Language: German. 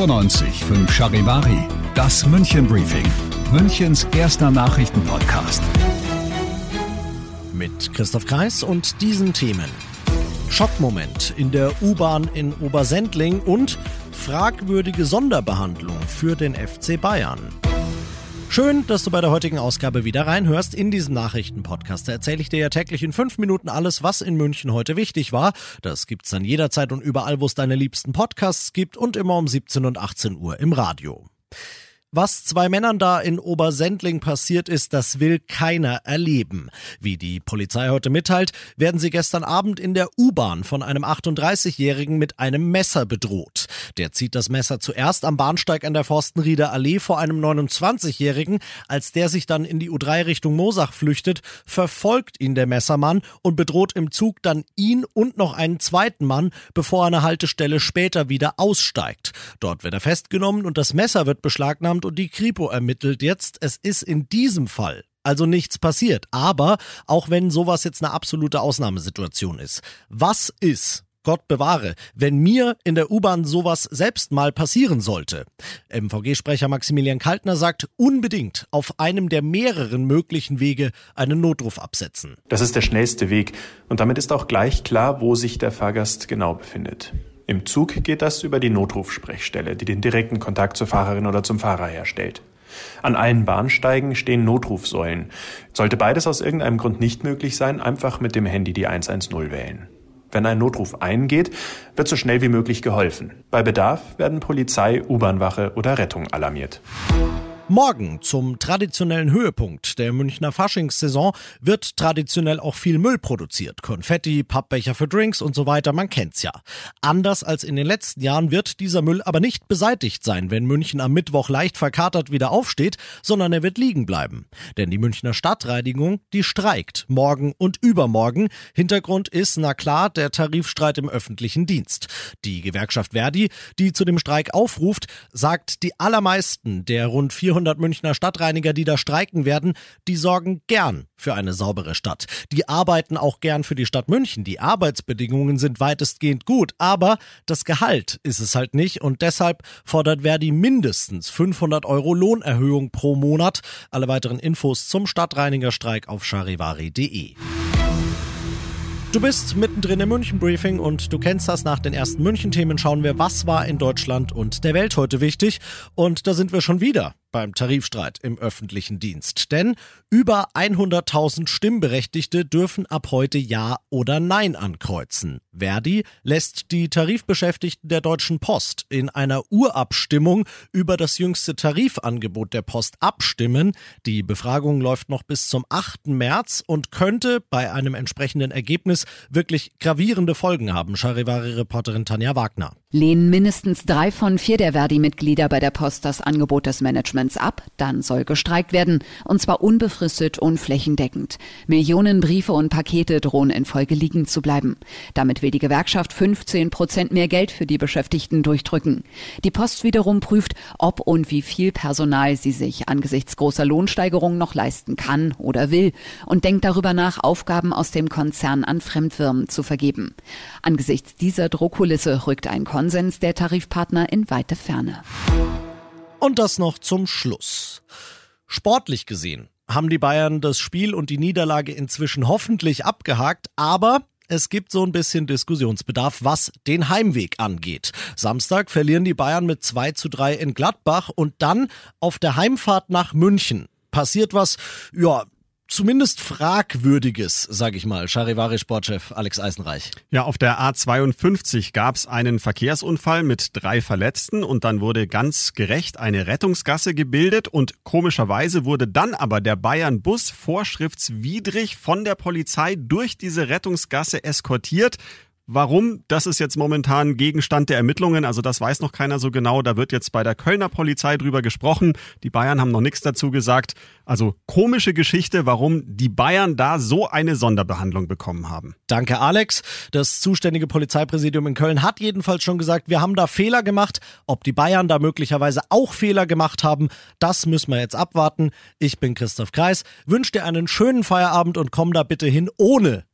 95 5 Charivari, das München Briefing, Münchens erster Nachrichtenpodcast. Mit Christoph Kreis und diesen Themen. Schockmoment in der U-Bahn in Obersendling und fragwürdige Sonderbehandlung für den FC Bayern. Schön, dass du bei der heutigen Ausgabe wieder reinhörst. In diesem Nachrichtenpodcast Da erzähle ich dir ja täglich in fünf Minuten alles, was in München heute wichtig war. Das gibt's dann jederzeit und überall, wo es deine liebsten Podcasts gibt und immer um 17 und 18 Uhr im Radio. Was zwei Männern da in Obersendling passiert ist, das will keiner erleben. Wie die Polizei heute mitteilt, werden sie gestern Abend in der U-Bahn von einem 38-Jährigen mit einem Messer bedroht. Der zieht das Messer zuerst am Bahnsteig an der Forstenrieder Allee vor einem 29-Jährigen. Als der sich dann in die U3 Richtung Mosach flüchtet, verfolgt ihn der Messermann und bedroht im Zug dann ihn und noch einen zweiten Mann, bevor er eine Haltestelle später wieder aussteigt. Dort wird er festgenommen und das Messer wird beschlagnahmt und die Kripo ermittelt jetzt. Es ist in diesem Fall also nichts passiert. Aber auch wenn sowas jetzt eine absolute Ausnahmesituation ist, was ist, Gott bewahre, wenn mir in der U-Bahn sowas selbst mal passieren sollte. MVG-Sprecher Maximilian Kaltner sagt, unbedingt auf einem der mehreren möglichen Wege einen Notruf absetzen. Das ist der schnellste Weg und damit ist auch gleich klar, wo sich der Fahrgast genau befindet. Im Zug geht das über die Notrufsprechstelle, die den direkten Kontakt zur Fahrerin oder zum Fahrer herstellt. An allen Bahnsteigen stehen Notrufsäulen. Sollte beides aus irgendeinem Grund nicht möglich sein, einfach mit dem Handy die 110 wählen. Wenn ein Notruf eingeht, wird so schnell wie möglich geholfen. Bei Bedarf werden Polizei, U-Bahnwache oder Rettung alarmiert. Morgen zum traditionellen Höhepunkt der Münchner Faschingssaison wird traditionell auch viel Müll produziert. Konfetti, Pappbecher für Drinks und so weiter, man kennt's ja. Anders als in den letzten Jahren wird dieser Müll aber nicht beseitigt sein, wenn München am Mittwoch leicht verkatert wieder aufsteht, sondern er wird liegen bleiben. Denn die Münchner Stadtreinigung, die streikt morgen und übermorgen. Hintergrund ist, na klar, der Tarifstreit im öffentlichen Dienst. Die Gewerkschaft Verdi, die zu dem Streik aufruft, sagt, die allermeisten der rund 400 200 Münchner Stadtreiniger, die da streiken werden, die sorgen gern für eine saubere Stadt. Die arbeiten auch gern für die Stadt München. Die Arbeitsbedingungen sind weitestgehend gut, aber das Gehalt ist es halt nicht und deshalb fordert Verdi mindestens 500 Euro Lohnerhöhung pro Monat. Alle weiteren Infos zum Stadtreinigerstreik auf charivari.de. Du bist mittendrin im München-Briefing und du kennst das. Nach den ersten München-Themen schauen wir, was war in Deutschland und der Welt heute wichtig. Und da sind wir schon wieder beim Tarifstreit im öffentlichen Dienst. Denn über 100.000 Stimmberechtigte dürfen ab heute Ja oder Nein ankreuzen. Verdi lässt die Tarifbeschäftigten der Deutschen Post in einer Urabstimmung über das jüngste Tarifangebot der Post abstimmen. Die Befragung läuft noch bis zum 8. März und könnte bei einem entsprechenden Ergebnis wirklich gravierende Folgen haben. Charivari-Reporterin Tanja Wagner. Lehnen mindestens drei von vier der Verdi-Mitglieder bei der Post das Angebot des Managements ab, dann soll gestreikt werden, und zwar unbefristet und flächendeckend. Millionen Briefe und Pakete drohen in Folge liegen zu bleiben. Damit will die Gewerkschaft 15 Prozent mehr Geld für die Beschäftigten durchdrücken. Die Post wiederum prüft, ob und wie viel Personal sie sich angesichts großer Lohnsteigerungen noch leisten kann oder will und denkt darüber nach, Aufgaben aus dem Konzern an Fremdfirmen zu vergeben. Angesichts dieser Druckkulisse rückt ein Konsens der Tarifpartner in weite Ferne. Und das noch zum Schluss. Sportlich gesehen haben die Bayern das Spiel und die Niederlage inzwischen hoffentlich abgehakt, aber es gibt so ein bisschen Diskussionsbedarf, was den Heimweg angeht. Samstag verlieren die Bayern mit 2 zu 3 in Gladbach und dann auf der Heimfahrt nach München passiert was, ja, zumindest fragwürdiges, sage ich mal. Charivari-Sportchef Alex Eisenreich. Ja, auf der A52 gab es einen Verkehrsunfall mit drei Verletzten und dann wurde ganz gerecht eine Rettungsgasse gebildet und komischerweise wurde dann aber der Bayern-Bus vorschriftswidrig von der Polizei durch diese Rettungsgasse eskortiert. Warum? Das ist jetzt momentan Gegenstand der Ermittlungen. Also das weiß noch keiner so genau. Da wird jetzt bei der Kölner Polizei drüber gesprochen. Die Bayern haben noch nichts dazu gesagt. Also komische Geschichte, warum die Bayern da so eine Sonderbehandlung bekommen haben. Danke, Alex. Das zuständige Polizeipräsidium in Köln hat jedenfalls schon gesagt, wir haben da Fehler gemacht. Ob die Bayern da möglicherweise auch Fehler gemacht haben, das müssen wir jetzt abwarten. Ich bin Christoph Kreis, wünsche dir einen schönen Feierabend und komm da bitte hin, ohne